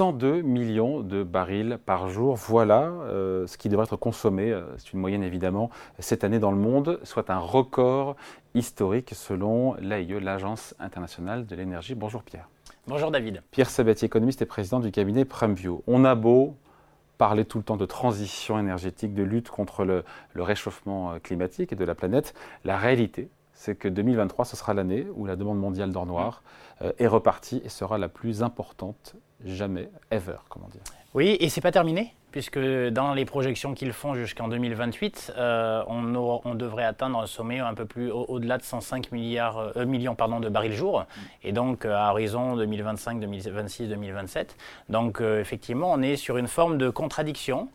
102 millions de barils par jour. Voilà euh, ce qui devrait être consommé, euh, c'est une moyenne évidemment, cette année dans le monde, soit un record historique selon l'AIE, l'Agence internationale de l'énergie. Bonjour Pierre. Bonjour David. Pierre Sabatier, économiste et président du cabinet Premview. On a beau parler tout le temps de transition énergétique, de lutte contre le, le réchauffement euh, climatique et de la planète, la réalité, c'est que 2023, ce sera l'année où la demande mondiale d'or noir euh, est repartie et sera la plus importante jamais, ever, comment dire. Oui, et c'est pas terminé, puisque dans les projections qu'ils font jusqu'en 2028, euh, on, on, devrait atteindre un sommet un peu plus au-delà de 105 milliards, euh, millions pardon, de barils jour, et donc à horizon 2025, 2026, 2027. Donc effectivement, on est sur une forme de contradiction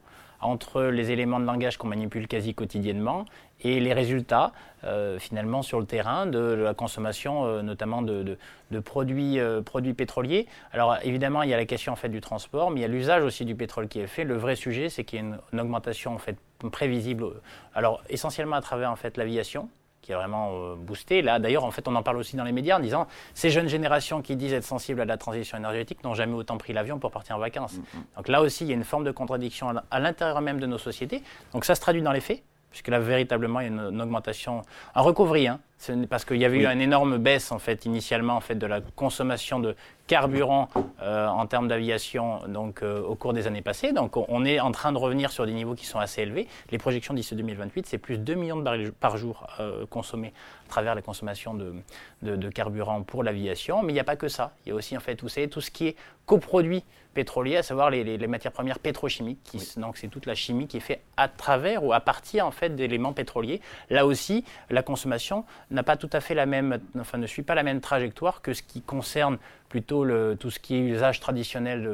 entre les éléments de langage qu'on manipule quasi quotidiennement et les résultats euh, finalement sur le terrain de, la consommation euh, notamment de, produits, euh, produits pétroliers. Alors évidemment il y a la question du transport, mais il y a l'usage aussi du pétrole qui est fait. Le vrai sujet c'est qu'il y a une, une, augmentation en fait prévisible. Alors essentiellement à travers en fait l'aviation qui est vraiment euh, boosté. Là, d'ailleurs, en fait, on en parle aussi dans les médias en disant ces jeunes générations qui disent être sensibles à la transition énergétique n'ont jamais autant pris l'avion pour partir en vacances. Mm, mm. Donc là aussi, il y a une forme de contradiction à l'intérieur même de nos sociétés. Donc ça se traduit dans les faits puisque là véritablement il y a une, augmentation, un recovery, hein, parce qu'il y avait eu une énorme baisse en fait initialement en fait de la consommation de carburant euh, en termes d'aviation donc euh, au cours des années passées. Donc on est en train de revenir sur des niveaux qui sont assez élevés. Les projections d'ici 2028, c'est plus de 2 millions de barils par jour euh, consommés à travers la consommation de, de, carburant pour l'aviation. Mais il n'y a pas que ça. Il y a aussi en fait tout, tout ce qui est coproduit pétrolier, à savoir les, matières premières pétrochimiques. Qui, Donc c'est toute la chimie qui est faite à travers ou à partir en fait d'éléments pétroliers. Là aussi, la consommation n'a pas tout à fait la même, enfin ne suit pas la même trajectoire que ce qui concerne plutôt le, tout ce qui est usage traditionnel,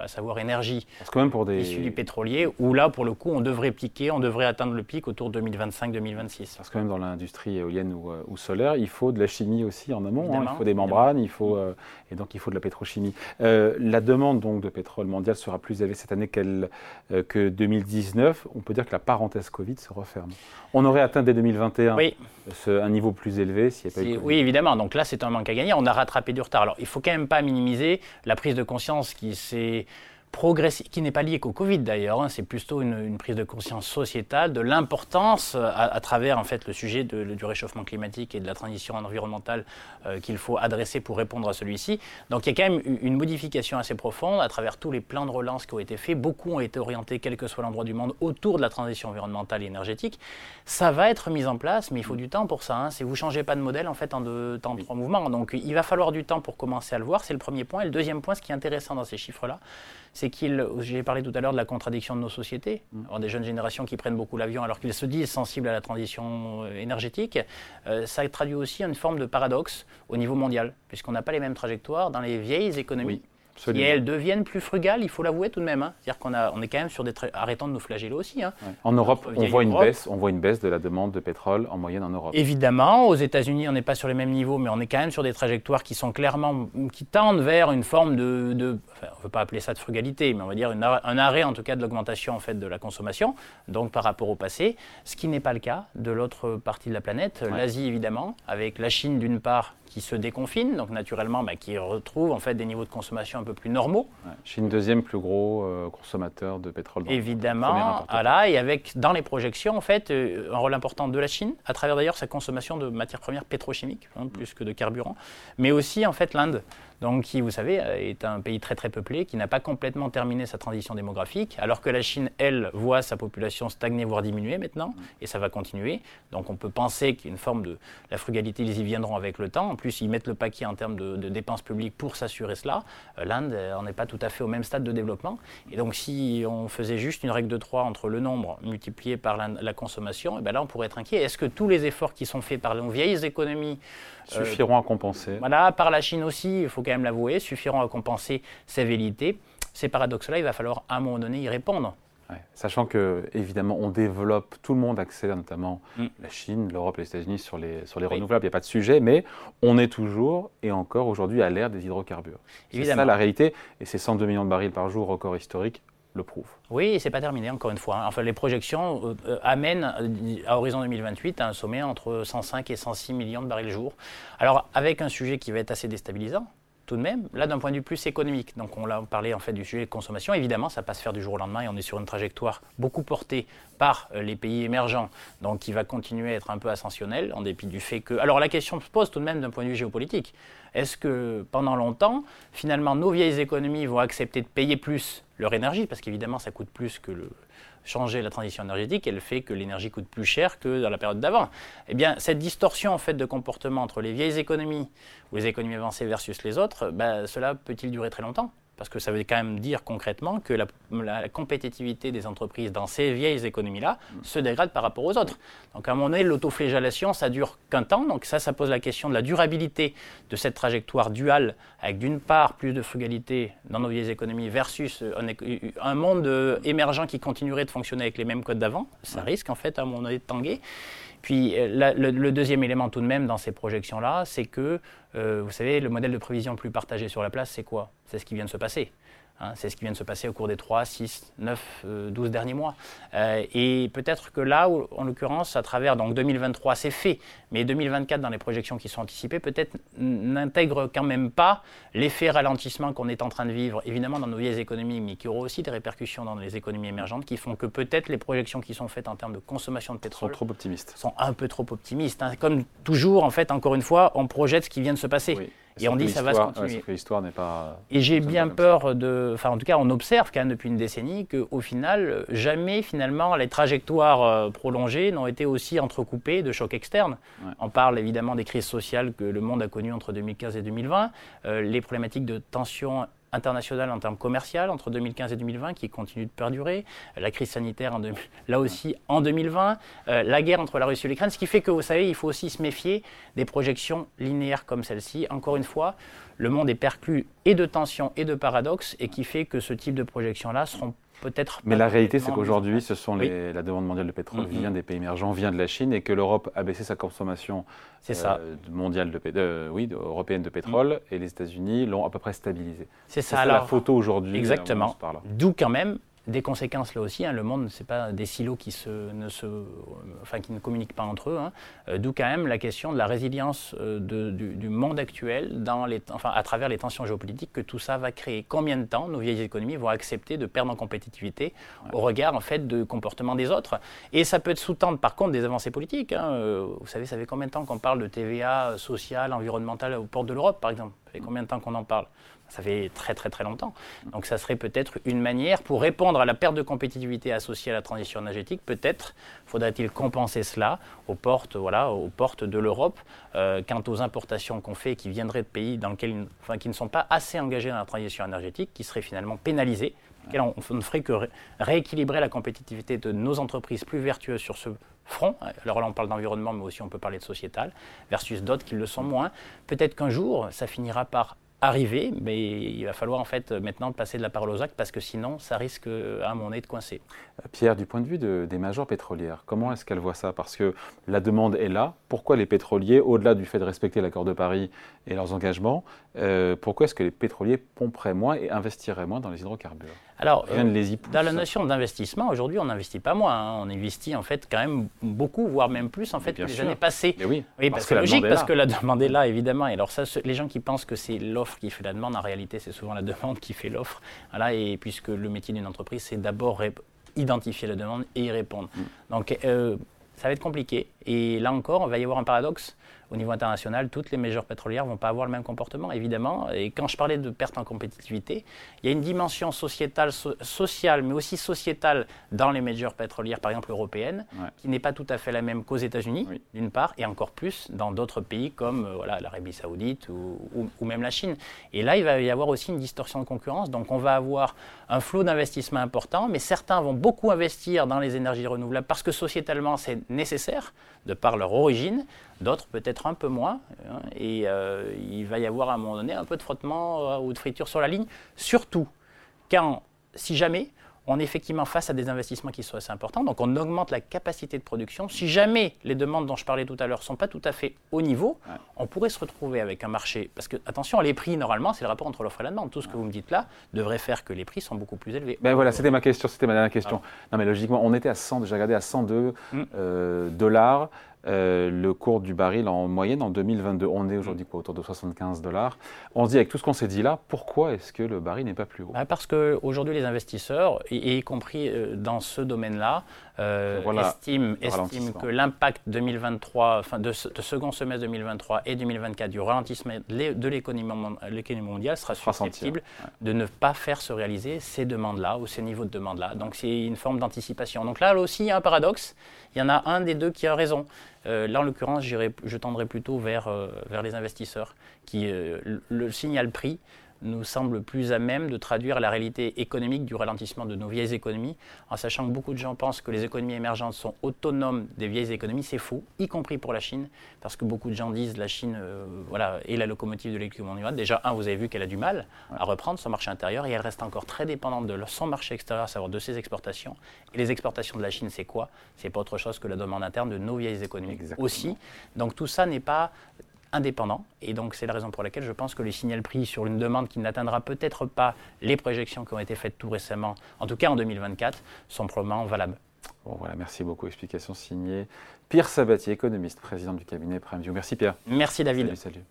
à savoir énergie, que même pour des... issu du pétrolier, où là, pour le coup, on devrait piquer, on devrait atteindre le pic autour de 2025-2026. Parce que même dans l'industrie éolienne ou, euh, ou, solaire, il faut de la chimie aussi en amont, hein. il faut des membranes, il faut, euh, et donc il faut de la pétrochimie. Euh, la demande donc de pétrole mondial sera plus élevée cette année qu'elle, que 2019. On peut dire que la parenthèse Covid se referme. On aurait atteint dès 2021 un niveau plus élevé s'il n'y a pas eu Oui, évidemment. Donc là, c'est un manque à gagner. On a rattrapé du retard. Alors, il faut quand pas minimiser la prise de conscience qui s'est qui n'est pas lié qu'au Covid d'ailleurs, hein. c'est plutôt une, prise de conscience sociétale de l'importance euh, à, travers en fait le sujet du réchauffement climatique et de la transition environnementale euh, qu'il faut adresser pour répondre à celui-ci. Donc il y a quand même une modification assez profonde à travers tous les plans de relance qui ont été faits. Beaucoup ont été orientés, quel que soit l'endroit du monde, autour de la transition environnementale et énergétique. Ça va être mis en place, mais il faut du temps pour ça. Hein. Si vous changez pas de modèle en fait en deux temps, trois mouvements, donc il va falloir du temps pour commencer à le voir. C'est le premier point. Et le deuxième point, ce qui est intéressant dans ces chiffres-là, c'est qu'il, j'ai parlé tout à l'heure de la contradiction de nos sociétés, mm. des jeunes générations qui prennent beaucoup l'avion alors qu'ils se disent sensibles à la transition euh, énergétique, euh, ça traduit aussi une forme de paradoxe au niveau mondial, puisqu'on n'a pas les mêmes trajectoires dans les vieilles économies. Et elles deviennent plus frugales, il faut l'avouer tout de même. Hein. C'est-à-dire qu'on on est quand même sur des arrêtons de nous flageller aussi. Hein. En Europe, on voit, une baisse, on voit une baisse de la demande de pétrole en moyenne en Europe. Évidemment, aux États-Unis, on n'est pas sur les mêmes niveaux, mais on est quand même sur des trajectoires qui sont clairement, qui tendent vers une forme de, de enfin, on ne veut pas appeler ça de frugalité, mais on va dire un arrêt en tout cas de l'augmentation en fait de la consommation, donc par rapport au passé, ce qui n'est pas le cas de l'autre partie de la planète, l'Asie évidemment, avec la Chine d'une part qui se déconfine, donc naturellement bah, qui retrouve en fait des niveaux de consommation un peu plus normaux. Chine deuxième plus gros euh, consommateur de pétrole. Évidemment, voilà, et avec dans les projections en fait euh, un rôle important de la Chine à travers d'ailleurs sa consommation de matières premières pétrochimiques hein, plus que de carburant, mais aussi en fait l'Inde donc qui, vous savez, euh, est un pays très très peuplé, qui n'a pas complètement terminé sa transition démographique, alors que la Chine, elle, voit sa population stagner, voire diminuer maintenant, et ça va continuer. Donc on peut penser qu'il y a une forme de... La frugalité, ils y viendront avec le temps. En plus, ils mettent le paquet en termes de, dépenses publiques pour s'assurer cela. Euh, L'Inde, euh, on n'est pas tout à fait au même stade de développement. Et donc si on faisait juste une règle de 3 entre le nombre multiplié par la, consommation, et eh bien là, on pourrait être inquiet. Est-ce que tous les efforts qui sont faits par nos vieilles économies suffiront à compenser? Voilà, par la Chine aussi, il faut quand même l'avouer, suffiront à compenser ces vérités. Ces paradoxes-là, il va falloir à un moment donné y répondre. Sachant que, évidemment, on développe, tout le monde accélère, notamment mm. la Chine, l'Europe, les États-Unis, sur les, sur les renouvelables, il n'y a pas de sujet, mais on est toujours et encore aujourd'hui à l'ère des hydrocarbures. C'est ça la réalité, et ces 102 millions de barils par jour, record historique, le prouve. Oui, c'est pas terminé encore une fois. Hein. Enfin, les projections euh, euh, amènent euh, à horizon 2028 à un sommet entre 105 et 106 millions de barils jour. Alors avec un sujet qui va être assez déstabilisant, tout de même, là d'un point de vue plus économique. Donc on l'a parlé en fait du sujet de consommation. Évidemment, ça passe faire du jour au lendemain et on est sur une trajectoire beaucoup portée par euh, les pays émergents, donc qui va continuer à être un peu ascensionnelle en dépit du fait que. Alors la question se pose tout de même d'un point de vue géopolitique. Est-ce que pendant longtemps, finalement, nos vieilles économies vont accepter de payer plus leur énergie, parce qu'évidemment, ça coûte plus que le, changer la transition énergétique, elle fait que l'énergie coûte plus cher que dans la période d'avant. Eh bien, cette distorsion en fait de comportement entre les vieilles économies ou les économies avancées versus les autres, ben, cela peut-il durer très longtemps? Parce que ça veut quand même dire concrètement que la, compétitivité des entreprises dans ces vieilles économies-là se dégrade par rapport aux autres. Donc à un moment donné, l'autoflagellation, ça dure qu'un temps. Donc ça, ça pose la question de la durabilité de cette trajectoire duale, avec d'une part plus de frugalité dans nos vieilles économies versus un, monde émergent qui continuerait de fonctionner avec les mêmes codes d'avant. Ça risque en fait à un moment donné de tanguer. Puis euh, le, deuxième élément tout de même dans ces projections-là, c'est que, euh, vous savez, le modèle de prévision le plus partagé sur la place, c'est quoi? C'est ce qui vient de se passer. Hein, c'est ce qui vient de se passer au cours des 3, 6, 9, 12 derniers mois. Euh, et peut-être que là, en l'occurrence, à travers donc 2023, c'est fait, mais 2024, dans les projections qui sont anticipées, peut-être n'intègre quand même pas l'effet ralentissement qu'on est en train de vivre, évidemment dans nos vieilles économies, mais qui aura aussi des répercussions dans les économies émergentes, qui font que peut-être les projections qui sont faites en termes de consommation de pétrole sont trop optimistes. Sont un peu trop optimistes. Hein. Comme toujours, en fait, encore une fois, on projette ce qui vient de se passer. Et on dit ça va se continuer. l'histoire n'est pas. Et j'ai bien peur de. Enfin, en tout cas, on observe quand même depuis une décennie qu'au final, jamais finalement les trajectoires euh, prolongées n'ont été aussi entrecoupées de chocs externes. On parle évidemment des crises sociales que le monde a connues entre 2015 et 2020, euh, les problématiques de tension internationale en termes commerciaux entre 2015 et 2020 qui continue de perdurer, la crise sanitaire là aussi en 2020, euh, la guerre entre la Russie et l'Ukraine, ce qui fait que vous savez, il faut aussi se méfier des projections linéaires comme celle-ci. Encore une fois, le monde est perclus et de tensions et de paradoxes et qui fait que ce type de projections-là seront peut-être. Mais la réalité, c'est qu'aujourd'hui, ce sont les, la demande mondiale de pétrole vient des pays émergents, vient de la Chine, et que l'Europe a baissé sa consommation euh, mondiale de, oui, européenne de pétrole, mm. et les États-Unis l'ont à peu près stabilisé. C'est ça. la photo aujourd'hui. Exactement. D'où quand même des conséquences là aussi. Hein. le monde, ce n'est pas des silos qui, se, ne se, enfin, qui ne communiquent pas entre eux. Hein. Euh, d'où quand même la question de la résilience euh, du, monde actuel dans les, enfin, à travers les tensions géopolitiques que tout ça va créer. Combien de temps nos vieilles économies vont accepter de perdre en compétitivité au regard en fait de comportement des autres? Et ça peut sous-tendre par contre des avancées politiques. Hein. Euh, vous savez, ça fait combien de temps qu'on parle de TVA sociale, environnementale aux portes de l'Europe, par exemple? Ça fait combien de temps qu'on en parle? Ça fait très très très longtemps. Donc ça serait peut-être une manière pour répondre à la perte de compétitivité associée à la transition énergétique. Peut-être faudrait-il compenser cela aux portes, voilà, aux portes de l'Europe euh, quant aux importations qu'on fait qui viendraient de pays dans lesquels, enfin, qui ne sont pas assez engagés dans la transition énergétique, qui seraient finalement pénalisés. On ne ferait que rééquilibrer la compétitivité de nos entreprises plus vertueuses sur ce front. Alors là, on parle d'environnement, mais aussi on peut parler de sociétal, versus d'autres qui le sont moins. Peut-être qu'un jour, ça finira par arriver, mais il va falloir en fait maintenant passer de la parole aux actes parce que sinon ça risque à mon nez de coincer. Euh, Pierre, du point de vue des majors pétrolières, comment est-ce qu'elle voit ça? Parce que la demande est là. Pourquoi les pétroliers, au-delà du fait de respecter l'accord de Paris et leurs engagements, euh, pourquoi est-ce que les pétroliers pomperaient moins et investiraient moins dans les hydrocarbures? Alors, dans la notion d'investissement, aujourd'hui, on n'investit pas moins. Hein. On investit en fait quand même beaucoup, voire même plus en fait que les années passées. oui, parce, que c'est logique, parce que la demande est là, évidemment. Et alors ça, les gens qui pensent que c'est l'offre qui fait la demande, en réalité, c'est souvent la demande qui fait l'offre. Voilà, et puisque le métier d'une entreprise, c'est d'abord identifier la demande et y répondre. Mm. Donc, euh, ça va être compliqué. Et là encore, il va y avoir un paradoxe au niveau international, toutes les majors pétrolières ne vont pas avoir le même comportement, évidemment. Et quand je parlais de perte en compétitivité, il y a une dimension sociétale, sociale, mais aussi sociétale dans les majors pétrolières, par exemple européennes, qui n'est pas tout à fait la même qu'aux États-Unis, d'une part, et encore plus dans d'autres pays comme euh, voilà, l'Arabie saoudite ou, ou, même la Chine. Et là, il va y avoir aussi une distorsion de concurrence. Donc on va avoir un flot d'investissement important, mais certains vont beaucoup investir dans les énergies renouvelables parce que sociétalement, c'est nécessaire de par leur origine, d'autres peut-être un peu moins. Hein, et euh, il va y avoir à un moment donné un peu de frottement euh, ou de friture sur la ligne, surtout quand, si jamais, on est effectivement face à des investissements qui sont assez importants, donc on augmente la capacité de production. Si jamais les demandes dont je parlais tout à l'heure ne sont pas tout à fait au niveau, on pourrait se retrouver avec un marché, parce que attention, les prix, normalement, c'est le rapport entre l'offre et la demande. Tout ce que vous me dites là devrait faire que les prix sont beaucoup plus élevés. Ben voilà, c'était ma question, c'était ma dernière question. Non mais logiquement, on était à 100, j'ai regardé à 102 mm. euh, dollars euh, le cours du baril en moyenne en 2022. On est aujourd'hui autour de 75 dollars. On se dit avec tout ce qu'on s'est dit là, pourquoi est-ce que le baril n'est pas plus haut? Bah, Parce qu'aujourd'hui les investisseurs, y, y compris euh, dans ce domaine-là, euh, estiment, que l'impact 2023, enfin de, second semestre 2023 et 2024 du ralentissement de l'économie mondiale sera susceptible de ne pas faire se réaliser ces demandes-là ou ces niveaux de demande-là. Donc c'est une forme d'anticipation. Donc là aussi, il y a un paradoxe. Il y en a un des deux qui a raison. Euh, là, en l'occurrence, je tendrai plutôt vers, euh, vers les investisseurs qui euh, le signal prix nous semble plus à même de traduire la réalité économique du ralentissement de nos vieilles économies, en sachant que beaucoup de gens pensent que les économies émergentes sont autonomes des vieilles économies. C'est faux, y compris pour la Chine, parce que beaucoup de gens disent la Chine euh, voilà, est la locomotive de l'économie mondiale. Déjà, un, vous avez vu qu'elle a du mal à reprendre son marché intérieur et elle reste encore très dépendante de son marché extérieur, à savoir de ses exportations. Et les exportations de la Chine, c'est quoi? C'est pas autre chose que la demande interne de nos vieilles économies aussi. Donc tout ça n'est pas indépendant. Et donc, c'est la raison pour laquelle je pense que le signal prix sur une demande qui n'atteindra peut-être pas les projections qui ont été faites tout récemment, en tout cas en 2024, sont probablement valables. Bon, voilà, merci beaucoup. Explication signée Pierre Sabatier, économiste, président du cabinet PrimeView. Merci Pierre. Merci David. Salut, salut.